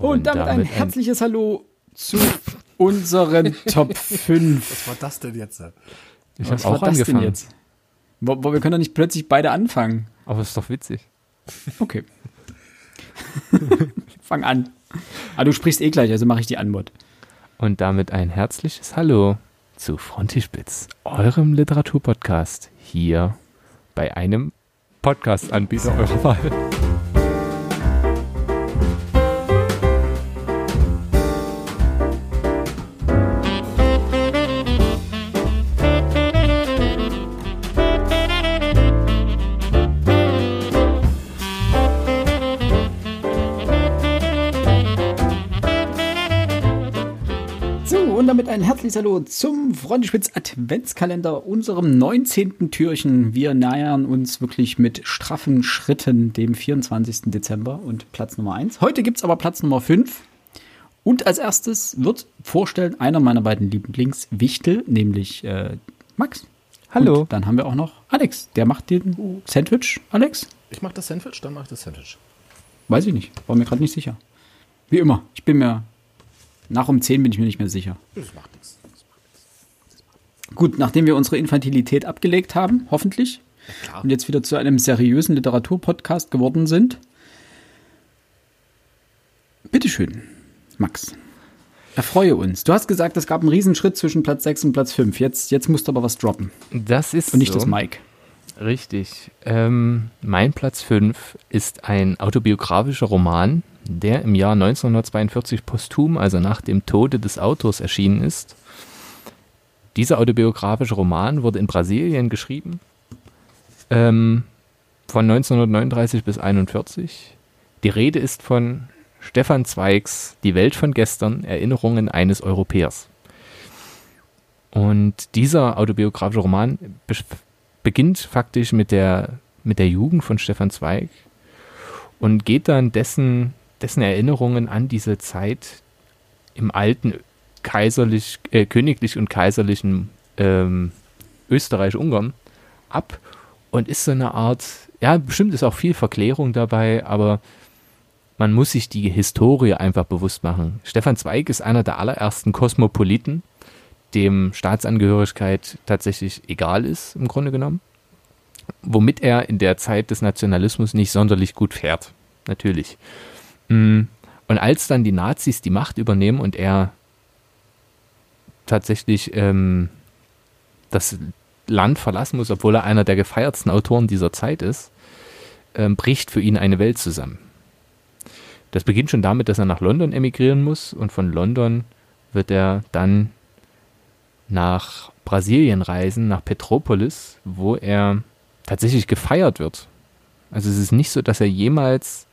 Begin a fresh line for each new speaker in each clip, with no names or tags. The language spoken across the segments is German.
Und, Und damit, damit, ein herzliches Hallo zu unseren Top 5.
Was war das denn jetzt?
Ich habe auch angefangen. Jetzt? Wo, wo, wir können doch nicht plötzlich beide anfangen.
Aber ist doch witzig.
Okay. Fang an. Aber du sprichst eh gleich, also mache ich die Anmod.
Und damit ein herzliches Hallo zu Frontispitz, eurem Literaturpodcast hier bei einem Podcast-Anbieter eurer Wahl.
Herzliches Hallo zum Freundespitz Adventskalender, unserem 19. Türchen. Wir nähern uns wirklich mit straffen Schritten dem 24. Dezember und Platz Nummer 1. Heute gibt es aber Platz Nummer 5. Und als erstes wird vorstellen einer meiner beiden Lieblingswichtel, nämlich äh, Max.
Hallo.
Und dann haben wir auch noch Alex. Der macht den Sandwich. Alex?
Ich mache das Sandwich, dann mache ich das Sandwich.
Weiß ich nicht. War mir gerade nicht sicher. Wie immer. Ich bin mir nach um 10 bin ich mir nicht mehr sicher. Das macht nichts. Gut, nachdem wir unsere Infantilität abgelegt haben, hoffentlich, ja, und jetzt wieder zu einem seriösen Literaturpodcast geworden sind, bitteschön, Max. Erfreue uns. Du hast gesagt, es gab einen Riesenschritt zwischen Platz 6 und Platz 5. Jetzt, jetzt musst du aber was droppen.
Das ist
Und nicht
so.
das Mike.
Richtig. Ähm, mein Platz 5 ist ein autobiografischer Roman, der im Jahr 1942 posthum, also nach dem Tode des Autors, erschienen ist. Dieser autobiografische Roman wurde in Brasilien geschrieben, ähm, von 1939 bis 1941. Die Rede ist von Stefan Zweigs Die Welt von gestern, Erinnerungen eines Europäers. Und dieser autobiografische Roman beginnt faktisch mit der, mit der Jugend von Stefan Zweig und geht dann dessen dessen Erinnerungen an diese Zeit im alten kaiserlich, äh, königlich und kaiserlichen ähm, Österreich-Ungarn ab und ist so eine Art, ja, bestimmt ist auch viel Verklärung dabei, aber man muss sich die Historie einfach bewusst machen. Stefan Zweig ist einer der allerersten Kosmopoliten, dem Staatsangehörigkeit tatsächlich egal ist, im Grunde genommen. Womit er in der Zeit des Nationalismus nicht sonderlich gut fährt. Natürlich. Mm. Und als dann die Nazis die Macht übernehmen und er tatsächlich ähm, das Land verlassen muss, obwohl er einer der gefeiertsten Autoren dieser Zeit ist, ähm, bricht für ihn eine Welt zusammen. Das beginnt schon damit, dass er nach London emigrieren muss und von London wird er dann nach Brasilien reisen, nach Petropolis, wo er tatsächlich gefeiert wird. Also es ist nicht so, dass er jemals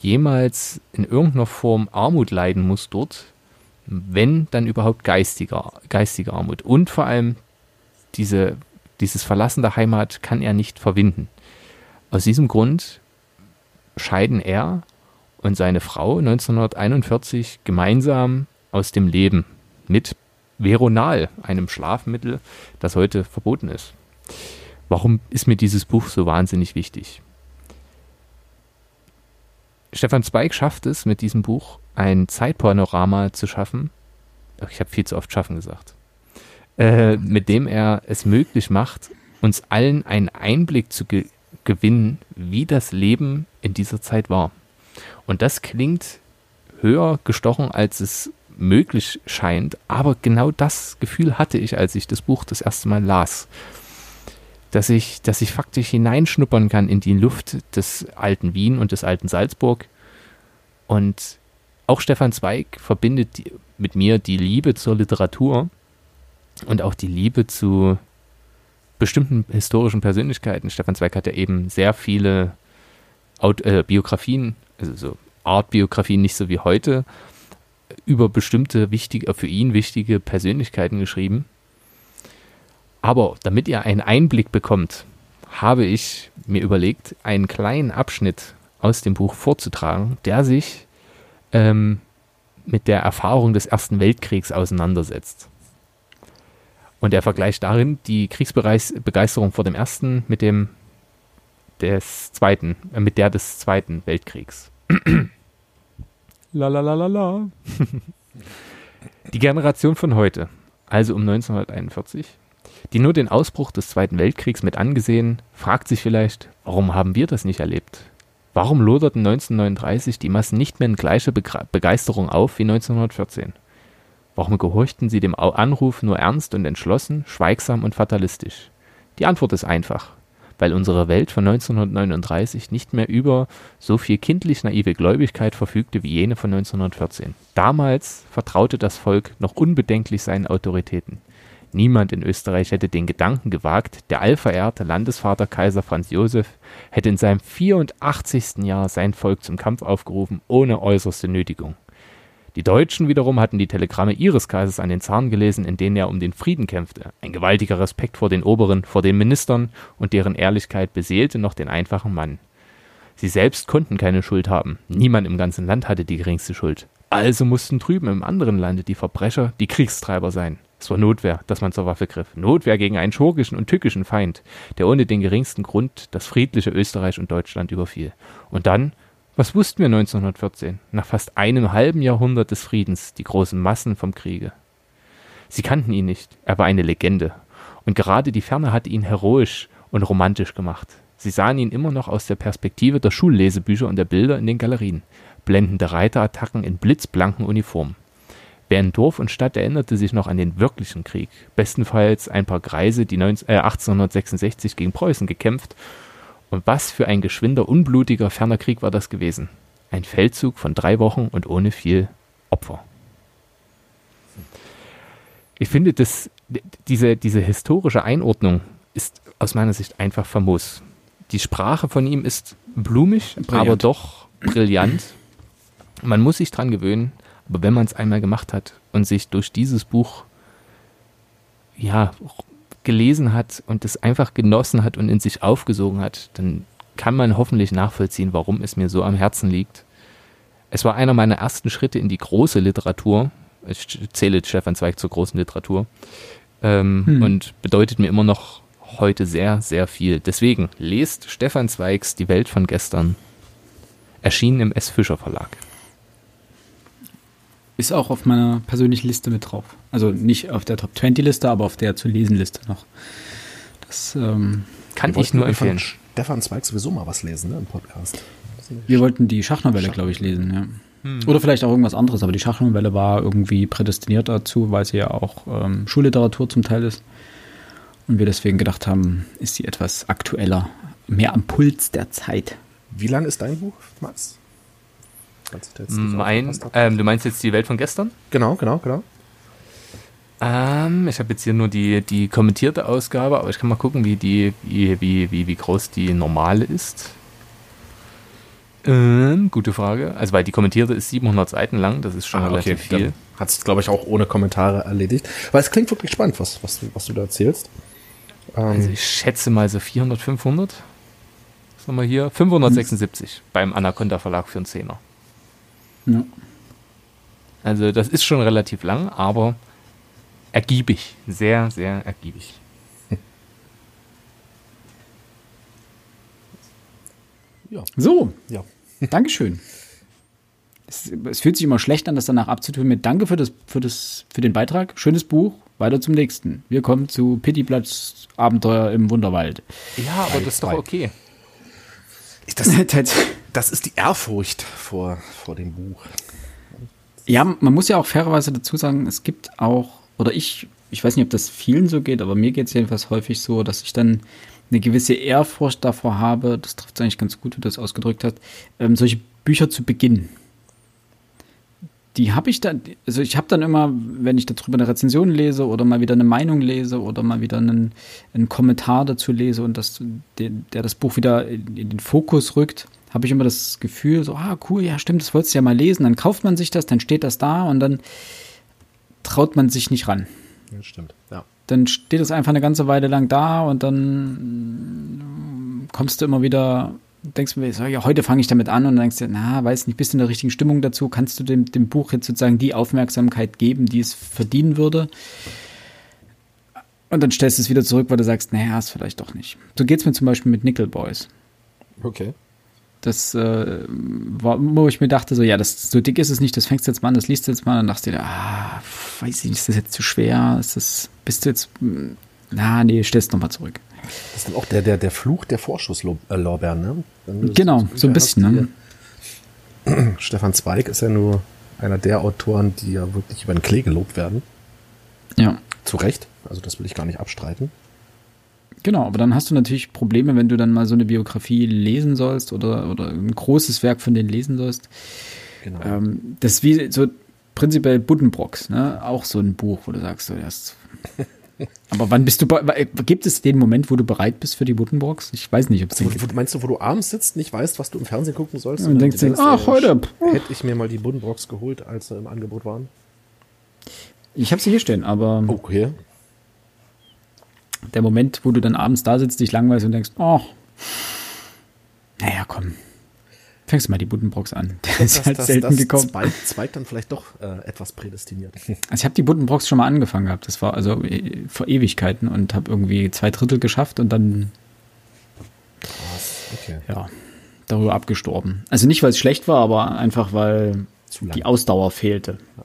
jemals in irgendeiner Form Armut leiden muss dort, wenn dann überhaupt geistige, geistige Armut. Und vor allem diese, dieses Verlassen der Heimat kann er nicht verwinden. Aus diesem Grund scheiden er und seine Frau 1941 gemeinsam aus dem Leben mit Veronal, einem Schlafmittel, das heute verboten ist. Warum ist mir dieses Buch so wahnsinnig wichtig? Stefan Zweig schafft es mit diesem Buch, ein Zeitpanorama zu schaffen. Ich habe viel zu oft schaffen gesagt. Äh, mit dem er es möglich macht, uns allen einen Einblick zu ge gewinnen, wie das Leben in dieser Zeit war. Und das klingt höher gestochen, als es möglich scheint, aber genau das Gefühl hatte ich, als ich das Buch das erste Mal las dass ich, dass ich faktisch hineinschnuppern kann in die Luft des alten Wien und des alten Salzburg. Und auch Stefan Zweig verbindet die, mit mir die Liebe zur Literatur und auch die Liebe zu bestimmten historischen Persönlichkeiten. Stefan Zweig hat ja eben sehr viele Aut äh, Biografien, also so Art-Biografien, nicht so wie heute, über bestimmte wichtige, für ihn wichtige Persönlichkeiten geschrieben. Aber damit ihr einen Einblick bekommt, habe ich mir überlegt, einen kleinen Abschnitt aus dem Buch vorzutragen, der sich ähm, mit der Erfahrung des Ersten Weltkriegs auseinandersetzt. Und er vergleicht darin die Kriegsbegeisterung vor dem Ersten mit dem des Zweiten, äh, mit der des Zweiten Weltkriegs. La la la la la. Die Generation von heute, also um 1941, die nur den Ausbruch des Zweiten Weltkriegs mit angesehen, fragt sich vielleicht, warum haben wir das nicht erlebt? Warum loderten 1939 die Massen nicht mehr in gleicher Begeisterung auf wie 1914? Warum gehorchten sie dem Anruf nur ernst und entschlossen, schweigsam und fatalistisch? Die Antwort ist einfach weil unsere Welt von 1939 nicht mehr über so viel kindlich naive Gläubigkeit verfügte wie jene von 1914. Damals vertraute das Volk noch unbedenklich seinen Autoritäten. Niemand in Österreich hätte den Gedanken gewagt, der allverehrte Landesvater Kaiser Franz Josef hätte in seinem 84. Jahr sein Volk zum Kampf aufgerufen, ohne äußerste Nötigung. Die Deutschen wiederum hatten die Telegramme ihres Kaisers an den Zaren gelesen, in denen er um den Frieden kämpfte. Ein gewaltiger Respekt vor den Oberen, vor den Ministern und deren Ehrlichkeit beseelte noch den einfachen Mann. Sie selbst konnten keine Schuld haben. Niemand im ganzen Land hatte die geringste Schuld. Also mussten drüben im anderen Lande die Verbrecher die Kriegstreiber sein. Es war Notwehr, dass man zur Waffe griff. Notwehr gegen einen schurkischen und tückischen Feind, der ohne den geringsten Grund das friedliche Österreich und Deutschland überfiel. Und dann was wussten wir 1914, nach fast einem halben Jahrhundert des Friedens, die großen Massen vom Kriege? Sie kannten ihn nicht, er war eine Legende. Und gerade die Ferne hatte ihn heroisch und romantisch gemacht. Sie sahen ihn immer noch aus der Perspektive der Schullesebücher und der Bilder in den Galerien, blendende Reiterattacken in blitzblanken Uniformen. Wer in Dorf und Stadt erinnerte sich noch an den wirklichen Krieg, bestenfalls ein paar Greise, die 19, äh, 1866 gegen Preußen gekämpft und was für ein geschwinder, unblutiger, ferner Krieg war das gewesen. Ein Feldzug von drei Wochen und ohne viel Opfer. Ich finde, dass diese, diese historische Einordnung ist aus meiner Sicht einfach famos. Die Sprache von ihm ist blumig, brillant. aber doch brillant. Man muss sich dran gewöhnen, aber wenn man es einmal gemacht hat und sich durch dieses Buch ja gelesen hat und es einfach genossen hat und in sich aufgesogen hat, dann kann man hoffentlich nachvollziehen, warum es mir so am Herzen liegt. Es war einer meiner ersten Schritte in die große Literatur. Ich zähle Stefan Zweig zur großen Literatur. Ähm, hm. Und bedeutet mir immer noch heute sehr, sehr viel. Deswegen lest Stefan Zweigs Die Welt von gestern. Erschienen im S. Fischer Verlag.
Ist auch auf meiner persönlichen Liste mit drauf. Also nicht auf der Top 20 Liste, aber auf der zu lesen Liste noch.
Das ähm, kann ich nur empfehlen. Stefan Zweig sowieso mal was lesen, ne, im Podcast.
Wir wollten die Schachnovelle, glaube ich, lesen, ja. Hm. Oder vielleicht auch irgendwas anderes, aber die Schachnovelle war irgendwie prädestiniert dazu, weil sie ja auch ähm, Schulliteratur zum Teil ist. Und wir deswegen gedacht haben, ist sie etwas aktueller, mehr am Puls der Zeit.
Wie lang ist dein Buch, Max?
Mein, ähm, du meinst jetzt die Welt von gestern?
Genau, genau, genau.
Ähm, ich habe jetzt hier nur die, die kommentierte Ausgabe, aber ich kann mal gucken, wie, die, wie, wie, wie, wie groß die normale ist. Ähm, gute Frage. Also, weil die kommentierte ist 700 Seiten lang, das ist schon ah, relativ okay. viel.
Hat es, glaube ich, auch ohne Kommentare erledigt. Weil es klingt wirklich spannend, was, was, was du da erzählst.
Ähm, also, ich schätze mal so 400, 500. Was haben wir hier? 576 hm. beim Anaconda Verlag für einen Zehner. Ja. Also das ist schon relativ lang, aber ergiebig. Sehr, sehr ergiebig.
Ja. So. Ja. Dankeschön. Es, es, fühlt sich immer schlecht an, das danach abzutun mit Danke für, das, für, das, für den Beitrag. Schönes Buch. Weiter zum nächsten. Wir kommen zu Pittiplatz Abenteuer im Wunderwald.
Ja, aber das ist doch okay.
Das, das ist die Ehrfurcht vor, vor dem Buch.
Ja, man muss ja auch fairerweise dazu sagen, es gibt auch, oder ich, ich weiß nicht, ob das vielen so geht, aber mir geht es jedenfalls häufig so, dass ich dann eine gewisse Ehrfurcht davor habe, das trifft es eigentlich ganz gut, wie du das ausgedrückt hast, ähm, solche Bücher zu beginnen die habe ich dann, also ich habe dann immer, wenn ich darüber eine Rezension lese oder mal wieder eine Meinung lese oder mal wieder einen, einen Kommentar dazu lese und das, der, der das Buch wieder in, in den Fokus rückt, habe ich immer das Gefühl, so, ah, cool, ja, stimmt, das wolltest du ja mal lesen, dann kauft man sich das, dann steht das da und dann traut man sich nicht ran.
Ja, stimmt, ja.
Dann steht es einfach eine ganze Weile lang da und dann kommst du immer wieder denkst du mir, so, ja, heute fange ich damit an und dann denkst du, na, weiß nicht, bist du in der richtigen Stimmung dazu? Kannst du dem, dem Buch jetzt sozusagen die Aufmerksamkeit geben, die es verdienen würde? Und dann stellst du es wieder zurück, weil du sagst, naja, ist vielleicht doch nicht. So geht es mir zum Beispiel mit Nickel Boys.
Okay.
Das äh, war, wo ich mir dachte, so, ja, das so dick ist es nicht, das fängst du jetzt mal an, das liest du jetzt mal, dann dachte ich, ah, weiß ich nicht, ist das jetzt zu schwer? Ist das, bist du jetzt, hm, na, nee, stellst nochmal zurück.
Das ist dann auch der, der, der Fluch der Vorschusslorbeeren, ne?
Genau, so ein bisschen,
ne? Stefan Zweig ist ja nur einer der Autoren, die ja wirklich über den Klee gelobt werden.
Ja.
Zu Recht, also das will ich gar nicht abstreiten.
Genau, aber dann hast du natürlich Probleme, wenn du dann mal so eine Biografie lesen sollst oder, oder ein großes Werk von denen lesen sollst. Genau. Ähm, das ist wie so prinzipiell Buddenbrocks, ne? Auch so ein Buch, wo du sagst, so erst. aber wann bist du, gibt es den Moment, wo du bereit bist für die Buddenbrocks? Ich weiß nicht, ob es
den Meinst du, wo du abends sitzt, nicht weißt, was du im Fernsehen gucken sollst?
und denkst, denkst ach, heute.
Hätte ich mir mal die Buddenbrocks geholt, als sie im Angebot waren?
Ich habe sie hier stehen, aber.
Okay
der Moment, wo du dann abends da sitzt, dich langweilst und denkst, oh, naja, komm, fängst du mal die Buddenbrocks an.
Der ist halt das, selten das gekommen. Zweig, Zweig dann vielleicht doch äh, etwas prädestiniert.
Also ich habe die Buddenbrocks schon mal angefangen gehabt. Das war also äh, vor Ewigkeiten und habe irgendwie zwei Drittel geschafft und dann okay. ja, darüber abgestorben. Also nicht, weil es schlecht war, aber einfach, weil die Ausdauer fehlte. Ja.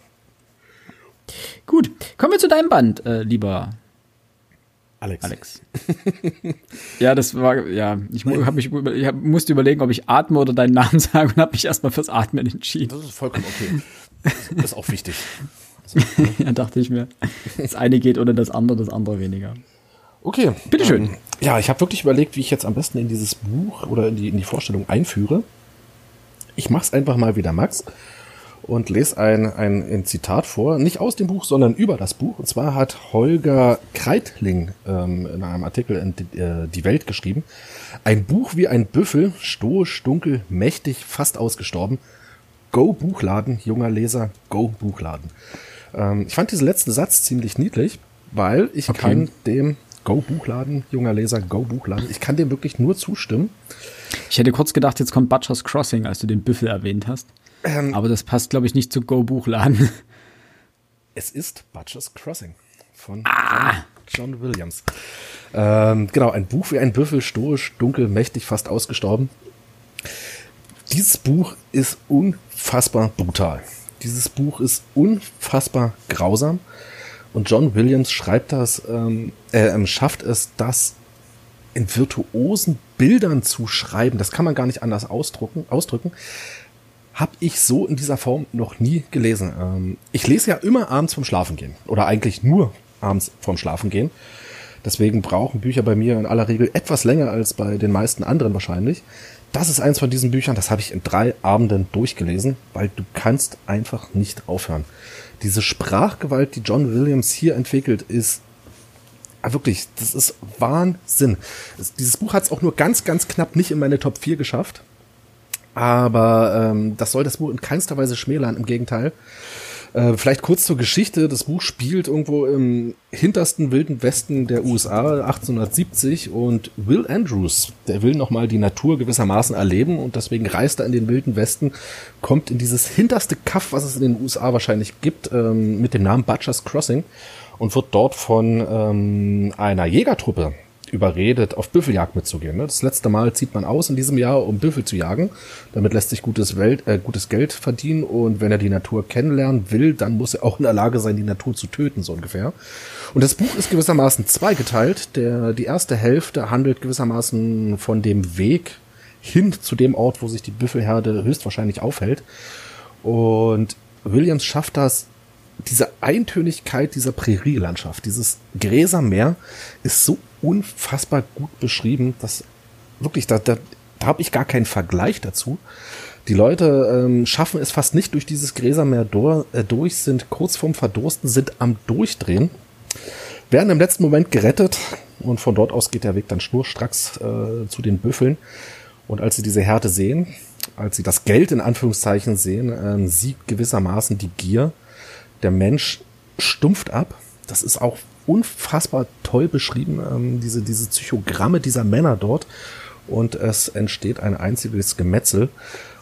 Gut, kommen wir zu deinem Band, äh, lieber
Alex.
Alex. ja, das war, ja, ich, hab mich, ich hab, musste überlegen, ob ich atme oder deinen Namen sage und habe mich erstmal fürs Atmen entschieden.
Das ist vollkommen okay. Das ist auch wichtig.
Also, ja, dachte ich mir. Das eine geht ohne das andere, das andere weniger.
Okay.
Bitteschön. Ähm,
ja, ich habe wirklich überlegt, wie ich jetzt am besten in dieses Buch oder in die, in die Vorstellung einführe. Ich mache es einfach mal wieder Max und lese ein, ein, ein Zitat vor, nicht aus dem Buch, sondern über das Buch. Und zwar hat Holger Kreitling ähm, in einem Artikel in die, äh, die Welt geschrieben, ein Buch wie ein Büffel, stoisch, dunkel, mächtig, fast ausgestorben. Go Buchladen, junger Leser, go Buchladen. Ähm, ich fand diesen letzten Satz ziemlich niedlich, weil ich okay. kann dem Go Buchladen, junger Leser, Go Buchladen, ich kann dem wirklich nur zustimmen.
Ich hätte kurz gedacht, jetzt kommt Butcher's Crossing, als du den Büffel erwähnt hast. Ähm, Aber das passt, glaube ich, nicht zu Go Buchladen.
Es ist Butcher's Crossing von ah. John Williams. Ähm, genau, ein Buch wie ein Büffel, stoisch, dunkel, mächtig, fast ausgestorben. Dieses Buch ist unfassbar brutal. Dieses Buch ist unfassbar grausam. Und John Williams schreibt das, ähm, er ähm, schafft es, das in virtuosen Bildern zu schreiben. Das kann man gar nicht anders ausdrücken habe ich so in dieser Form noch nie gelesen. Ähm, ich lese ja immer abends vom Schlafengehen oder eigentlich nur abends vorm Schlafengehen. Deswegen brauchen Bücher bei mir in aller Regel etwas länger als bei den meisten anderen wahrscheinlich. Das ist eins von diesen Büchern, das habe ich in drei Abenden durchgelesen, weil du kannst einfach nicht aufhören. Diese Sprachgewalt, die John Williams hier entwickelt, ist ah, wirklich, das ist Wahnsinn. Dieses Buch hat es auch nur ganz, ganz knapp nicht in meine Top 4 geschafft. Aber ähm, das soll das Buch in keinster Weise schmälern, im Gegenteil. Äh, vielleicht kurz zur Geschichte. Das Buch spielt irgendwo im hintersten wilden Westen der USA 1870 und Will Andrews, der will nochmal die Natur gewissermaßen erleben und deswegen reist er in den wilden Westen, kommt in dieses hinterste Kaff, was es in den USA wahrscheinlich gibt, ähm, mit dem Namen Butcher's Crossing und wird dort von ähm, einer Jägertruppe überredet, auf Büffeljagd mitzugehen. Ne? Das letzte Mal zieht man aus in diesem Jahr, um Büffel zu jagen. Damit lässt sich gutes, Welt, äh, gutes Geld verdienen und wenn er die Natur kennenlernen will, dann muss er auch in der Lage sein, die Natur zu töten, so ungefähr. Und das Buch ist gewissermaßen zweigeteilt. Der, die erste Hälfte handelt gewissermaßen von dem Weg hin zu dem Ort, wo sich die Büffelherde höchstwahrscheinlich aufhält. Und Williams schafft das diese Eintönigkeit dieser Prärielandschaft, dieses Gräsermeer ist so unfassbar gut beschrieben, dass wirklich, da, da, da habe ich gar keinen Vergleich dazu. Die Leute ähm, schaffen es fast nicht durch dieses Gräsermeer durch, äh, durch, sind kurz vorm Verdursten, sind am Durchdrehen, werden im letzten Moment gerettet und von dort aus geht der Weg dann schnurstracks äh, zu den Büffeln. Und als sie diese Härte sehen, als sie das Geld in Anführungszeichen sehen, ähm, siegt gewissermaßen die Gier der Mensch stumpft ab. Das ist auch unfassbar toll beschrieben, ähm, diese, diese Psychogramme dieser Männer dort. Und es entsteht ein einziges Gemetzel.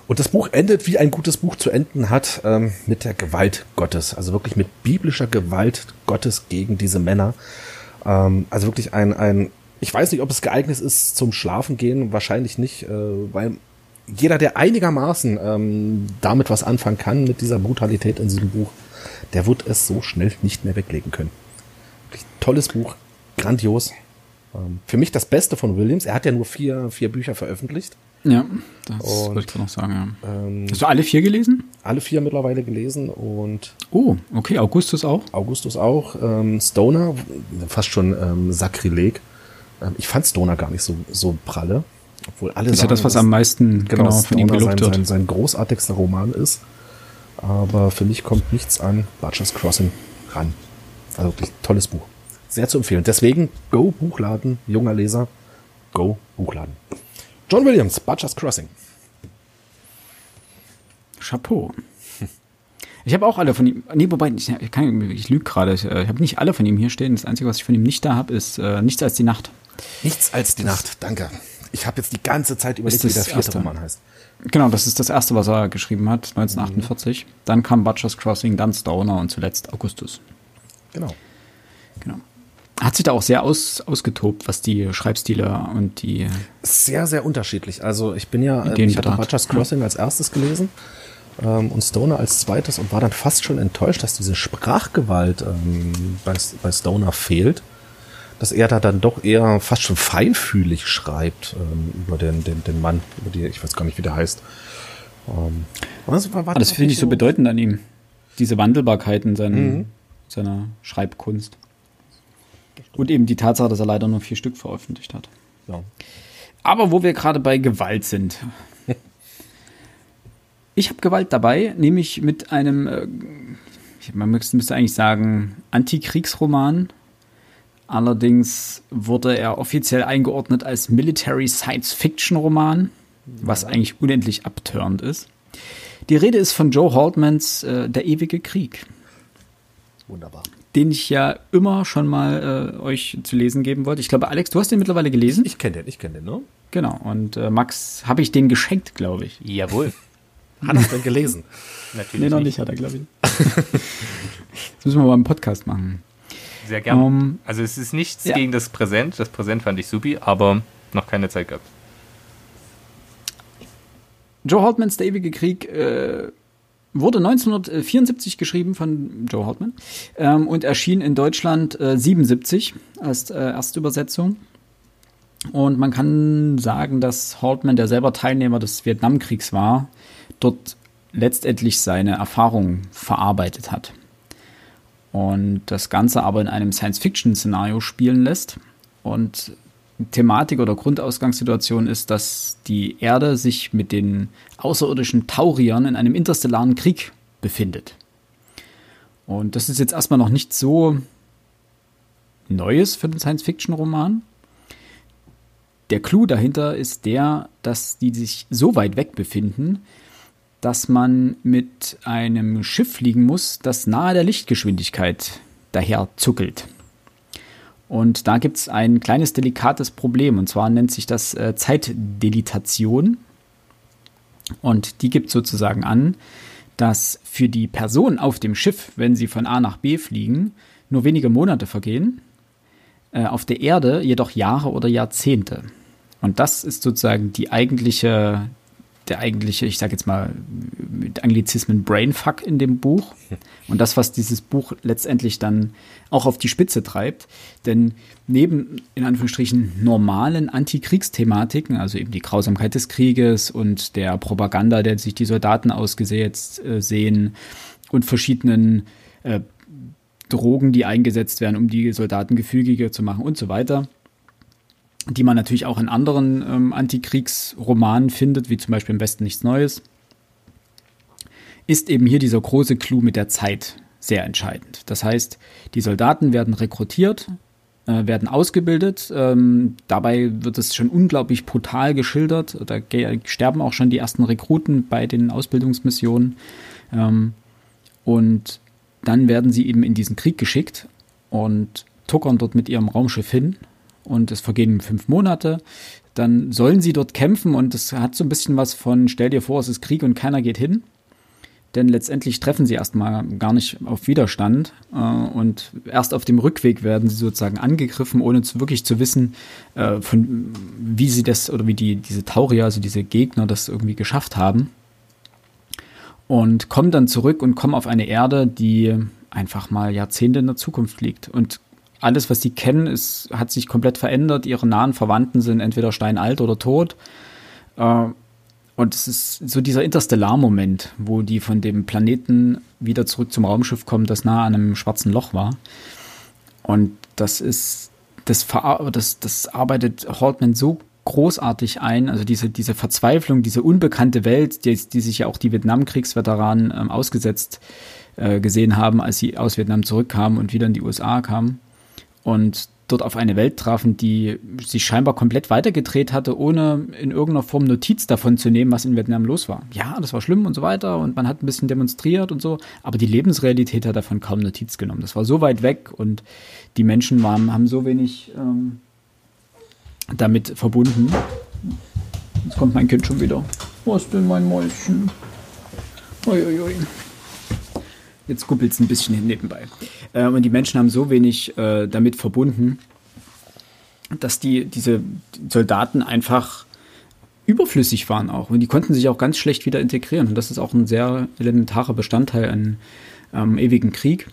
Und das Buch endet, wie ein gutes Buch zu enden hat, ähm, mit der Gewalt Gottes. Also wirklich mit biblischer Gewalt Gottes gegen diese Männer. Ähm, also wirklich ein, ein, ich weiß nicht, ob es geeignet ist zum Schlafen gehen, wahrscheinlich nicht, äh, weil jeder, der einigermaßen ähm, damit was anfangen kann, mit dieser Brutalität in diesem Buch, der wird es so schnell nicht mehr weglegen können. Wirklich tolles Buch, grandios. Ähm, für mich das Beste von Williams. Er hat ja nur vier, vier Bücher veröffentlicht.
Ja, das
Und,
ich noch sagen, ja.
Ähm,
Hast du alle vier gelesen?
alle vier mittlerweile gelesen und
Oh, okay, Augustus auch.
Augustus auch. Ähm, Stoner, fast schon ähm, Sakrileg. Ähm, ich fand Stoner gar nicht so, so pralle. Obwohl alle
Das ist ja das, was am meisten genau, von ihm
Stoner
gelobt
sein,
wird.
sein, sein großartigster Roman ist. Aber für mich kommt nichts an Butcher's Crossing ran. Also wirklich tolles Buch. Sehr zu empfehlen. Deswegen Go Buchladen, junger Leser. Go Buchladen. John Williams, Butcher's Crossing.
Chapeau. Ich habe auch alle von ihm. Nee, wobei, ich, ich, kann, ich lüge gerade. Ich, äh, ich habe nicht alle von ihm hier stehen. Das Einzige, was ich von ihm nicht da habe, ist äh, Nichts als die Nacht.
Nichts als die Nacht. Danke. Ich habe jetzt die ganze Zeit überlegt, wie der
das
vierte
erste?
Roman heißt.
Genau, das ist das erste, was er geschrieben hat, 1948. Dann kam Butcher's Crossing, dann Stoner und zuletzt Augustus.
Genau.
Genau. Hat sich da auch sehr aus, ausgetobt, was die Schreibstile und die.
Sehr, sehr unterschiedlich. Also ich bin ja, äh, ich hatte. Butcher's Crossing als erstes gelesen ähm, und Stoner als zweites und war dann fast schon enttäuscht, dass diese Sprachgewalt ähm, bei, bei Stoner fehlt. Dass er da dann doch eher fast schon feinfühlig schreibt ähm, über den, den, den Mann, über die, ich weiß gar nicht, wie der heißt. Ähm, war, war
Ah, das finde ich so bedeutend an ihm. Diese Wandelbarkeit in seinen, seiner Schreibkunst. Und eben die Tatsache, dass er leider nur vier Stück veröffentlicht hat.
Ja.
Aber wo wir gerade bei Gewalt sind. Ich habe Gewalt dabei, nämlich mit einem, äh, man müsste eigentlich sagen, Antikriegsroman. Allerdings wurde er offiziell eingeordnet als Military Science Fiction Roman, was eigentlich unendlich abtörend ist. Die Rede ist von Joe Haltmans äh, Der ewige Krieg,
Wunderbar.
den ich ja immer schon mal äh, euch zu lesen geben wollte. Ich glaube, Alex, du hast den mittlerweile gelesen.
Ich kenne den, ich kenne den, ne?
Genau. Und äh, Max habe ich den geschenkt, glaube ich.
Jawohl.
Hat er denn gelesen?
Natürlich
Nee, noch nicht, hat er, glaube ich. das müssen wir mal im Podcast machen.
Sehr gern.
Um,
also es ist nichts
ja.
gegen das Präsent. Das Präsent fand ich supi, aber noch keine Zeit gehabt.
Joe Haltmans Der ewige Krieg äh, wurde 1974 geschrieben von Joe Haltman ähm, und erschien in Deutschland äh, 77 als äh, Erstübersetzung. Und man kann sagen, dass Haltman, der selber Teilnehmer des Vietnamkriegs war, dort letztendlich seine Erfahrungen verarbeitet hat. Und das Ganze aber in einem Science-Fiction-Szenario spielen lässt. Und Thematik oder Grundausgangssituation ist, dass die Erde sich mit den außerirdischen Tauriern in einem interstellaren Krieg befindet. Und das ist jetzt erstmal noch nicht so Neues für den Science-Fiction-Roman. Der Clou dahinter ist der, dass die sich so weit weg befinden, dass man mit einem Schiff fliegen muss, das nahe der Lichtgeschwindigkeit daher zuckelt. Und da gibt es ein kleines delikates Problem, und zwar nennt sich das äh, Zeitdelitation. Und die gibt sozusagen an, dass für die Person auf dem Schiff, wenn sie von A nach B fliegen, nur wenige Monate vergehen, äh, auf der Erde jedoch Jahre oder Jahrzehnte. Und das ist sozusagen die eigentliche, der eigentliche, ich sage jetzt mal mit Anglizismen Brainfuck in dem Buch. Und das, was dieses Buch letztendlich dann auch auf die Spitze treibt. Denn neben, in Anführungsstrichen, normalen Antikriegsthematiken, also eben die Grausamkeit des Krieges und der Propaganda, der sich die Soldaten ausgesetzt äh, sehen und verschiedenen äh, Drogen, die eingesetzt werden, um die Soldaten gefügiger zu machen und so weiter, die man natürlich auch in anderen ähm, Antikriegsromanen findet, wie zum Beispiel im Westen nichts Neues, ist eben hier dieser große Clou mit der Zeit sehr entscheidend. Das heißt, die Soldaten werden rekrutiert, äh, werden ausgebildet. Ähm, dabei wird es schon unglaublich brutal geschildert. Da sterben auch schon die ersten Rekruten bei den Ausbildungsmissionen. Ähm, und dann werden sie eben in diesen Krieg geschickt und tuckern dort mit ihrem Raumschiff hin. Und es vergehen fünf Monate. Dann sollen sie dort kämpfen und es hat so ein bisschen was von, stell dir vor, es ist Krieg und keiner geht hin. denn letztendlich treffen sie erstmal gar nicht auf Widerstand äh, und erst auf dem Rückweg werden sie sozusagen angegriffen, ohne zu, wirklich zu wissen, äh, von wie sie das oder wie die diese Taurier, also diese Gegner, das irgendwie geschafft haben und kommen dann zurück und kommen auf eine Erde, die einfach mal Jahrzehnte in der Zukunft liegt und alles, was sie kennen, ist, hat sich komplett verändert. Ihre nahen Verwandten sind entweder steinalt oder tot. Äh, und es ist so dieser Interstellar-Moment, wo die von dem Planeten wieder zurück zum Raumschiff kommen, das nah an einem schwarzen Loch war. Und das ist, das, das, das arbeitet Haltman so großartig ein, also diese, diese Verzweiflung, diese unbekannte Welt, die, die sich ja auch die Vietnamkriegsveteranen ähm, ausgesetzt äh, gesehen haben, als sie aus Vietnam zurückkamen und wieder in die USA kamen. Und dort auf eine Welt trafen, die sich scheinbar komplett weitergedreht hatte, ohne in irgendeiner Form Notiz davon zu nehmen, was in Vietnam los war. Ja, das war schlimm und so weiter und man hat ein bisschen demonstriert und so, aber die Lebensrealität hat davon kaum Notiz genommen. Das war so weit weg und die Menschen waren, haben so wenig ähm, damit verbunden. Jetzt kommt mein Kind schon wieder. Wo ist denn mein Mäuschen? Uiuiui. Jetzt kuppelt es ein bisschen nebenbei. Äh, und die Menschen haben so wenig äh, damit verbunden, dass die, diese Soldaten einfach überflüssig waren auch. Und die konnten sich auch ganz schlecht wieder integrieren. Und das ist auch ein sehr elementarer Bestandteil an ähm, ewigen Krieg.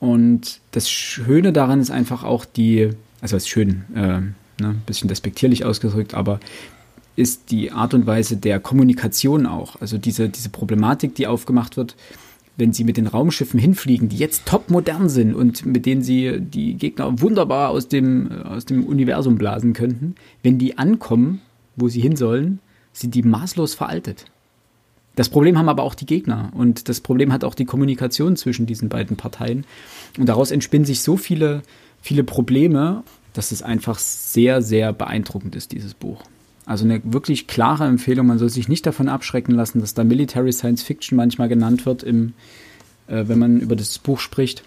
Und das Schöne daran ist einfach auch die, also ist schön, äh, ne, ein bisschen despektierlich ausgedrückt, aber ist die Art und Weise der Kommunikation auch. Also diese, diese Problematik, die aufgemacht wird, wenn sie mit den Raumschiffen hinfliegen, die jetzt top modern sind und mit denen sie die Gegner wunderbar aus dem, aus dem Universum blasen könnten, wenn die ankommen, wo sie hin sollen, sind die maßlos veraltet. Das Problem haben aber auch die Gegner und das Problem hat auch die Kommunikation zwischen diesen beiden Parteien. Und daraus entspinnen sich so viele, viele Probleme, dass es einfach sehr, sehr beeindruckend ist, dieses Buch. Also eine wirklich klare Empfehlung. Man soll sich nicht davon abschrecken lassen, dass da Military Science Fiction manchmal genannt wird, im, äh, wenn man über das Buch spricht.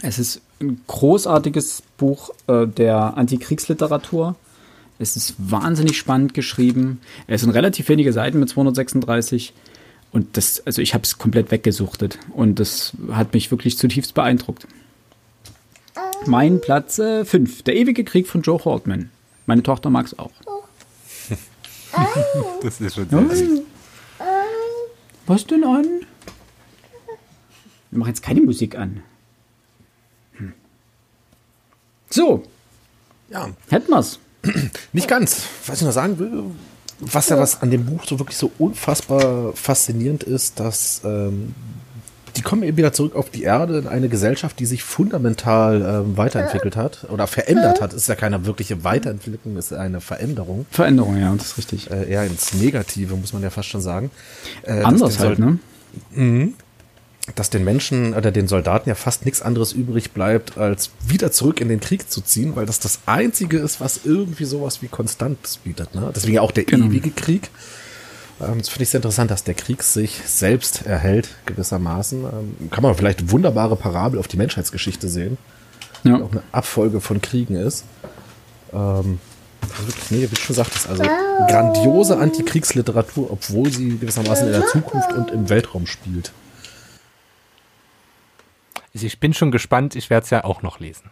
Es ist ein großartiges Buch äh, der Antikriegsliteratur. Es ist wahnsinnig spannend geschrieben. Es sind relativ wenige Seiten mit 236. Und das, also ich habe es komplett weggesuchtet. Und das hat mich wirklich zutiefst beeindruckt. Mein Platz 5. Äh, der ewige Krieg von Joe Haltman. Meine Tochter mag es auch. das ist schon sehr süß. Was denn an? Ich mache jetzt keine Musik an. Hm. So. Ja. Hätten wir's.
Nicht ganz. Was ich noch sagen will, was ja was an dem Buch so wirklich so unfassbar faszinierend ist, dass ähm, die kommen eben wieder zurück auf die Erde in eine Gesellschaft, die sich fundamental ähm, weiterentwickelt hat oder verändert hat. Ist ja keine wirkliche Weiterentwicklung, ist eine Veränderung.
Veränderung, ja, das ist richtig.
Äh, eher ins Negative, muss man ja fast schon sagen.
Äh, Anders halt, ne?
Mhm. Dass den Menschen oder den Soldaten ja fast nichts anderes übrig bleibt, als wieder zurück in den Krieg zu ziehen, weil das das Einzige ist, was irgendwie sowas wie Konstanz bietet. Ne? Deswegen ja auch der genau. ewige Krieg. Ähm, das finde ich sehr interessant, dass der Krieg sich selbst erhält, gewissermaßen. Ähm, kann man vielleicht wunderbare Parabel auf die Menschheitsgeschichte sehen. Ja. Die auch eine Abfolge von Kriegen ist. Ähm, also wirklich, nee, wie du schon sagtest, also grandiose Antikriegsliteratur, obwohl sie gewissermaßen in der Zukunft und im Weltraum spielt.
Ich bin schon gespannt, ich werde es ja auch noch lesen.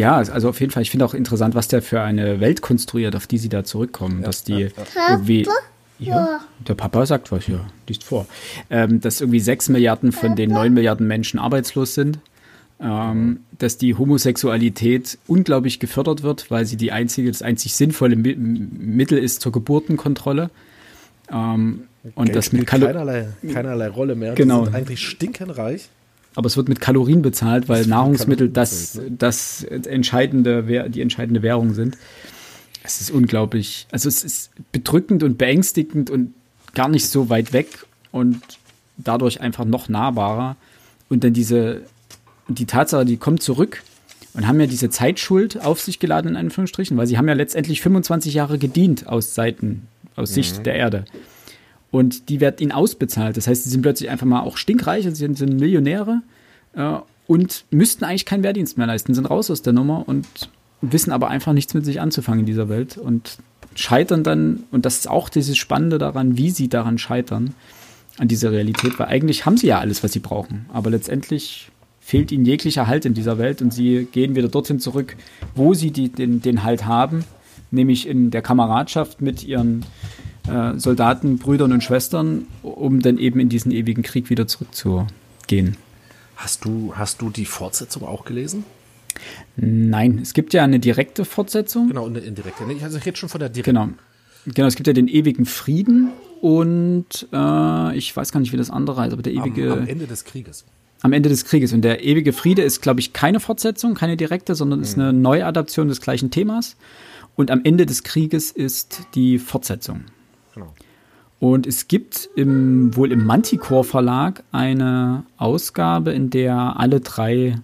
Ja, also auf jeden Fall, ich finde auch interessant, was der für eine Welt konstruiert, auf die sie da zurückkommen. Ja, dass die ja, irgendwie. Ja, der Papa sagt was, ja, liest vor. Ähm, dass irgendwie sechs Milliarden von den neun Milliarden Menschen arbeitslos sind. Ähm, dass die Homosexualität unglaublich gefördert wird, weil sie die einzige, das einzig sinnvolle Mi Mittel ist zur Geburtenkontrolle.
Ähm, und Geld das mit keinerlei, keinerlei Rolle mehr.
Genau.
Die sind eigentlich stinkenreich
aber es wird mit Kalorien bezahlt, weil Nahrungsmittel das, das entscheidende, die entscheidende Währung sind. Es ist unglaublich. Also es ist bedrückend und beängstigend und gar nicht so weit weg und dadurch einfach noch nahbarer. Und dann diese, die Tatsache, die kommt zurück und haben ja diese Zeitschuld auf sich geladen, in Anführungsstrichen, weil sie haben ja letztendlich 25 Jahre gedient aus Seiten, aus Sicht mhm. der Erde und die wird ihnen ausbezahlt. Das heißt, sie sind plötzlich einfach mal auch stinkreich, also sie sind, Millionäre äh, und müssten eigentlich keinen Wehrdienst mehr leisten, sind raus aus der Nummer und wissen aber einfach nichts mit sich anzufangen in dieser Welt und scheitern dann, und das ist auch dieses Spannende daran, wie sie daran scheitern, an diese Realität, weil eigentlich haben sie ja alles, was sie brauchen. Aber letztendlich fehlt ihnen jeglicher Halt in dieser Welt und sie gehen wieder dorthin zurück, wo sie die, den, den Halt haben, nämlich in der Kameradschaft mit ihren äh, Soldaten, Brüdern und Schwestern, um dann eben in diesen ewigen Krieg wieder zurückzugehen.
Hast du, hast du die Fortsetzung auch gelesen?
Nein, es gibt ja eine direkte Fortsetzung.
Genau, eine indirekte. Also ich rede schon von der direkten.
Genau. Genau, es gibt ja den ewigen Frieden und äh, ich weiß gar nicht, wie das andere heißt, aber der ewige.
Am, am Ende des Krieges.
am Ende des Krieges. Und der ewige Friede ist, glaube ich, keine Fortsetzung, keine direkte, sondern ist eine Neuadaption des gleichen Themas. Und am Ende des Krieges ist die Fortsetzung.
Genau.
Und es gibt im, wohl im Manticore Verlag eine Ausgabe, in der alle drei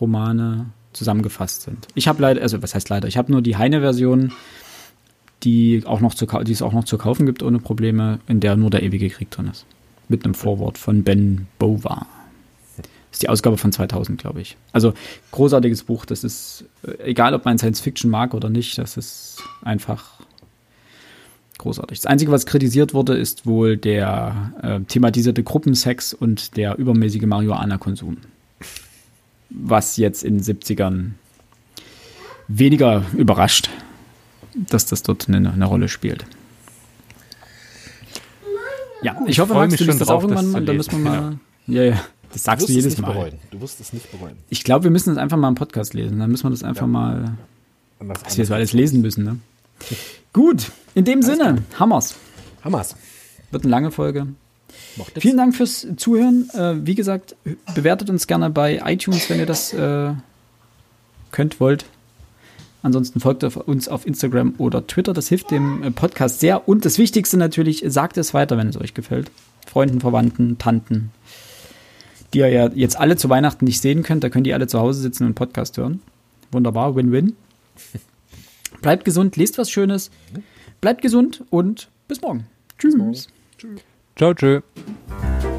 Romane zusammengefasst sind. Ich habe leider, also was heißt leider, ich habe nur die Heine-Version, die, die es auch noch zu kaufen gibt ohne Probleme, in der nur der ewige Krieg drin ist. Mit einem Vorwort von Ben Bova. Das ist die Ausgabe von 2000, glaube ich. Also großartiges Buch. Das ist, äh, egal ob man Science Fiction mag oder nicht, das ist einfach großartig. Das Einzige, was kritisiert wurde, ist wohl der äh, thematisierte Gruppensex und der übermäßige Marihuana-Konsum. Was jetzt in den 70ern weniger überrascht, dass das dort eine, eine Rolle spielt. Ja, ich hoffe,
freu
Max, du liest das auch irgendwann mal. Da müssen wir mal. Ja, ja. Das sagst du
es
jedes Mal.
bereuen. Du wirst es nicht bereuen.
Ich glaube, wir müssen das einfach mal im Podcast lesen. Dann müssen wir das einfach mal,
Anders-
dass wir das alles lesen müssen. Ne? Gut, in dem Sinne, Hammers.
Hamas.
Wird eine lange Folge.
Macht nix.
Vielen Dank fürs Zuhören. Äh, wie gesagt, bewertet uns gerne bei iTunes, wenn ihr das äh, könnt, wollt. Ansonsten folgt auf uns auf Instagram oder Twitter. Das hilft dem äh, Podcast sehr. Und das Wichtigste natürlich, sagt es weiter, wenn es euch gefällt. Freunden, Verwandten, Tanten, die ihr ja jetzt alle zu Weihnachten nicht sehen könnt. Da könnt ihr alle zu Hause sitzen und Podcast hören. Wunderbar, Win-Win. Bleibt gesund, lest was Schönes. Bleibt gesund und bis morgen. Tschüss.
Ciao, tschö.
Tschüss.